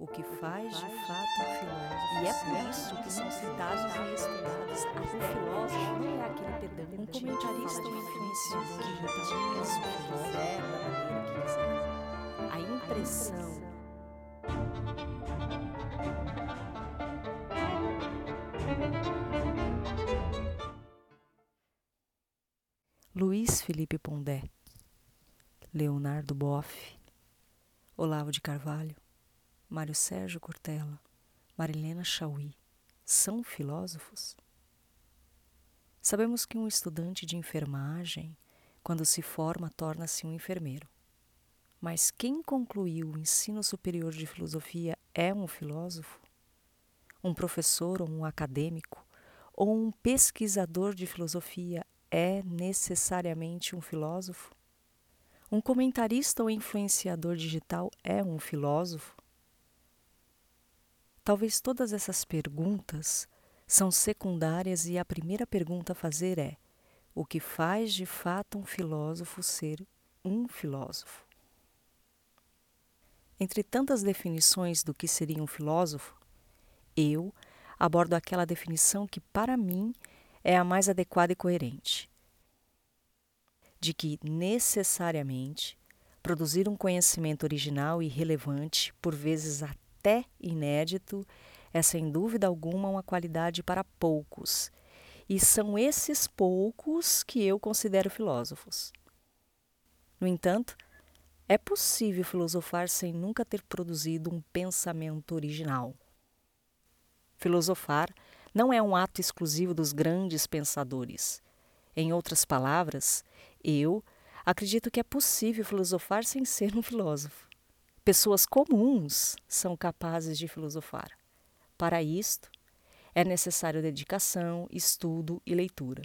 o que faz de fato um filósofo. E é por isso que são citados e estudados. O filósofo não é aquele pedante, um comentarista ou influenciador que o que quiser, da maneira que quiser. A impressão Luiz Felipe Pondé, Leonardo Boff, Olavo de Carvalho, Mário Sérgio Cortella, Marilena Chauí são filósofos? Sabemos que um estudante de enfermagem, quando se forma, torna-se um enfermeiro. Mas quem concluiu o ensino superior de filosofia é um filósofo? Um professor ou um acadêmico ou um pesquisador de filosofia é necessariamente um filósofo? Um comentarista ou influenciador digital é um filósofo? Talvez todas essas perguntas são secundárias e a primeira pergunta a fazer é: o que faz de fato um filósofo ser um filósofo? Entre tantas definições do que seria um filósofo, eu abordo aquela definição que, para mim, é a mais adequada e coerente. De que, necessariamente, produzir um conhecimento original e relevante, por vezes até até inédito, é sem dúvida alguma uma qualidade para poucos. E são esses poucos que eu considero filósofos. No entanto, é possível filosofar sem nunca ter produzido um pensamento original. Filosofar não é um ato exclusivo dos grandes pensadores. Em outras palavras, eu acredito que é possível filosofar sem ser um filósofo. Pessoas comuns são capazes de filosofar. Para isto, é necessário dedicação, estudo e leitura.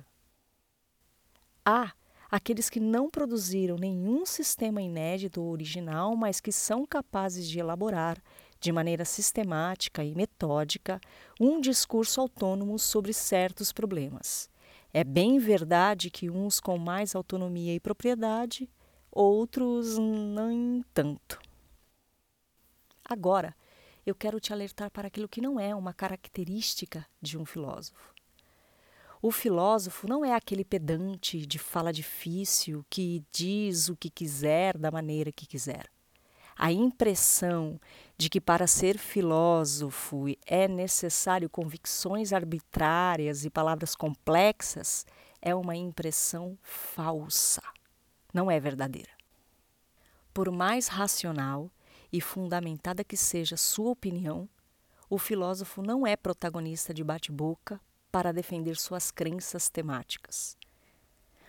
Há aqueles que não produziram nenhum sistema inédito ou original, mas que são capazes de elaborar, de maneira sistemática e metódica, um discurso autônomo sobre certos problemas. É bem verdade que uns com mais autonomia e propriedade, outros nem tanto. Agora, eu quero te alertar para aquilo que não é uma característica de um filósofo. O filósofo não é aquele pedante de fala difícil que diz o que quiser da maneira que quiser. A impressão de que para ser filósofo é necessário convicções arbitrárias e palavras complexas é uma impressão falsa. Não é verdadeira. Por mais racional e fundamentada que seja sua opinião, o filósofo não é protagonista de bate-boca para defender suas crenças temáticas.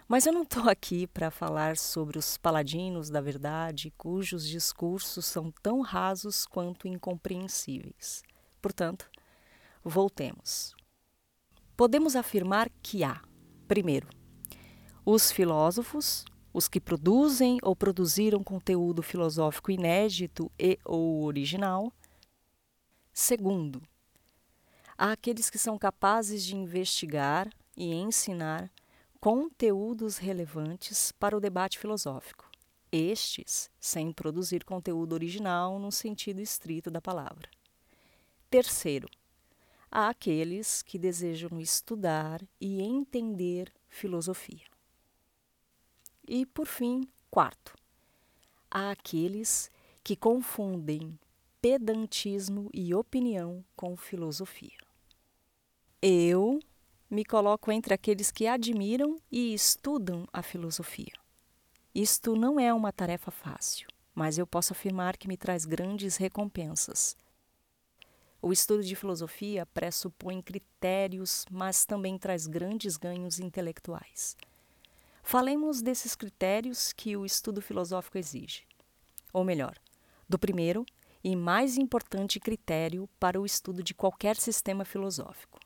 Mas eu não estou aqui para falar sobre os paladinos da verdade, cujos discursos são tão rasos quanto incompreensíveis. Portanto, voltemos. Podemos afirmar que há, primeiro, os filósofos, os que produzem ou produziram conteúdo filosófico inédito e ou original. Segundo, há aqueles que são capazes de investigar e ensinar conteúdos relevantes para o debate filosófico. Estes sem produzir conteúdo original no sentido estrito da palavra. Terceiro, há aqueles que desejam estudar e entender filosofia. E, por fim, quarto, há aqueles que confundem pedantismo e opinião com filosofia. Eu me coloco entre aqueles que admiram e estudam a filosofia. Isto não é uma tarefa fácil, mas eu posso afirmar que me traz grandes recompensas. O estudo de filosofia pressupõe critérios, mas também traz grandes ganhos intelectuais. Falemos desses critérios que o estudo filosófico exige. Ou melhor, do primeiro e mais importante critério para o estudo de qualquer sistema filosófico.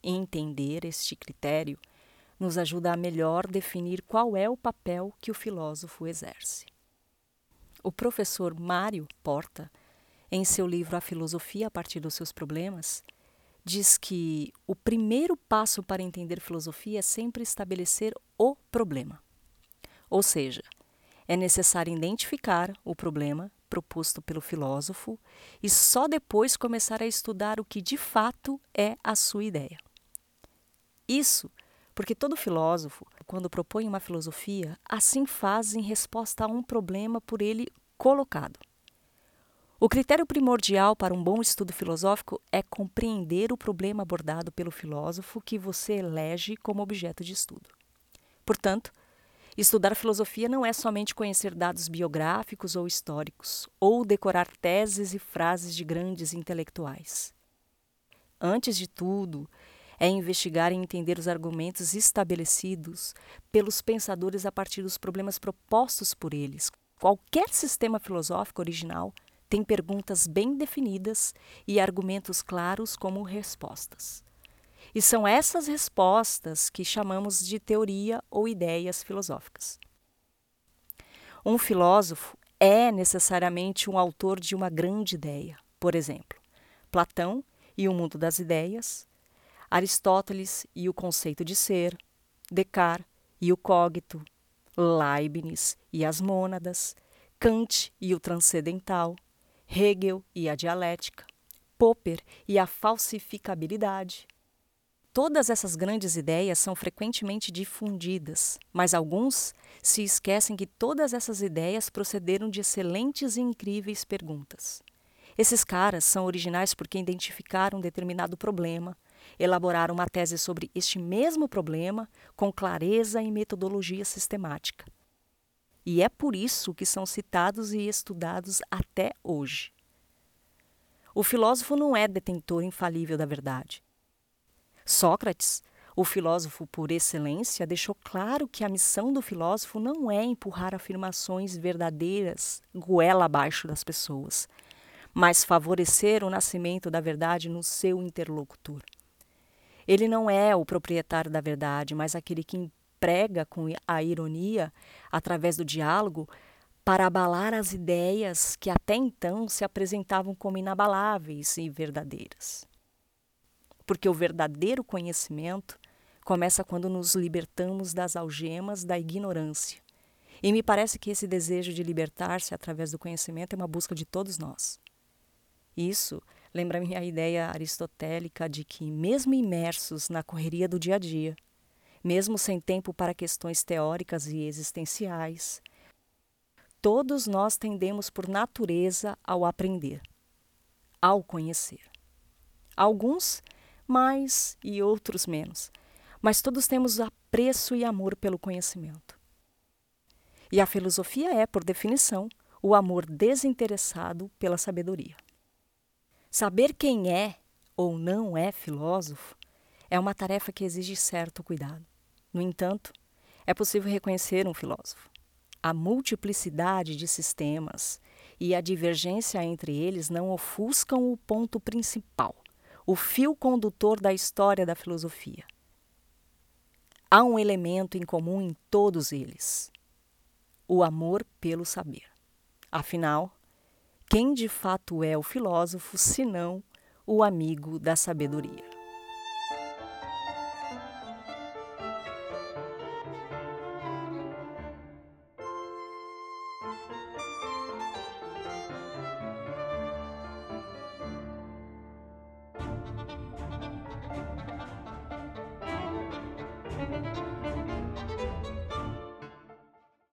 Entender este critério nos ajuda a melhor definir qual é o papel que o filósofo exerce. O professor Mário Porta, em seu livro A Filosofia a partir dos seus problemas, diz que o primeiro passo para entender filosofia é sempre estabelecer o problema. Ou seja, é necessário identificar o problema proposto pelo filósofo e só depois começar a estudar o que de fato é a sua ideia. Isso porque todo filósofo, quando propõe uma filosofia, assim faz em resposta a um problema por ele colocado. O critério primordial para um bom estudo filosófico é compreender o problema abordado pelo filósofo que você elege como objeto de estudo. Portanto, estudar filosofia não é somente conhecer dados biográficos ou históricos, ou decorar teses e frases de grandes intelectuais. Antes de tudo, é investigar e entender os argumentos estabelecidos pelos pensadores a partir dos problemas propostos por eles. Qualquer sistema filosófico original tem perguntas bem definidas e argumentos claros como respostas. E são essas respostas que chamamos de teoria ou ideias filosóficas. Um filósofo é necessariamente um autor de uma grande ideia. Por exemplo, Platão e o mundo das ideias, Aristóteles e o conceito de ser, Descartes e o cogito, Leibniz e as mônadas, Kant e o transcendental, Hegel e a dialética, Popper e a falsificabilidade. Todas essas grandes ideias são frequentemente difundidas, mas alguns se esquecem que todas essas ideias procederam de excelentes e incríveis perguntas. Esses caras são originais porque identificaram um determinado problema, elaborar uma tese sobre este mesmo problema com clareza e metodologia sistemática. E é por isso que são citados e estudados até hoje. O filósofo não é detentor infalível da verdade. Sócrates, o filósofo por excelência, deixou claro que a missão do filósofo não é empurrar afirmações verdadeiras goela abaixo das pessoas, mas favorecer o nascimento da verdade no seu interlocutor. Ele não é o proprietário da verdade, mas aquele que emprega com a ironia, através do diálogo, para abalar as ideias que até então se apresentavam como inabaláveis e verdadeiras. Porque o verdadeiro conhecimento começa quando nos libertamos das algemas da ignorância. E me parece que esse desejo de libertar-se através do conhecimento é uma busca de todos nós. Isso lembra-me a ideia aristotélica de que, mesmo imersos na correria do dia a dia, mesmo sem tempo para questões teóricas e existenciais, todos nós tendemos por natureza ao aprender, ao conhecer. Alguns mais e outros menos, mas todos temos apreço e amor pelo conhecimento. E a filosofia é, por definição, o amor desinteressado pela sabedoria. Saber quem é ou não é filósofo é uma tarefa que exige certo cuidado. No entanto, é possível reconhecer um filósofo. A multiplicidade de sistemas e a divergência entre eles não ofuscam o ponto principal, o fio condutor da história da filosofia. Há um elemento em comum em todos eles: o amor pelo saber. Afinal, quem de fato é o filósofo, senão o amigo da sabedoria?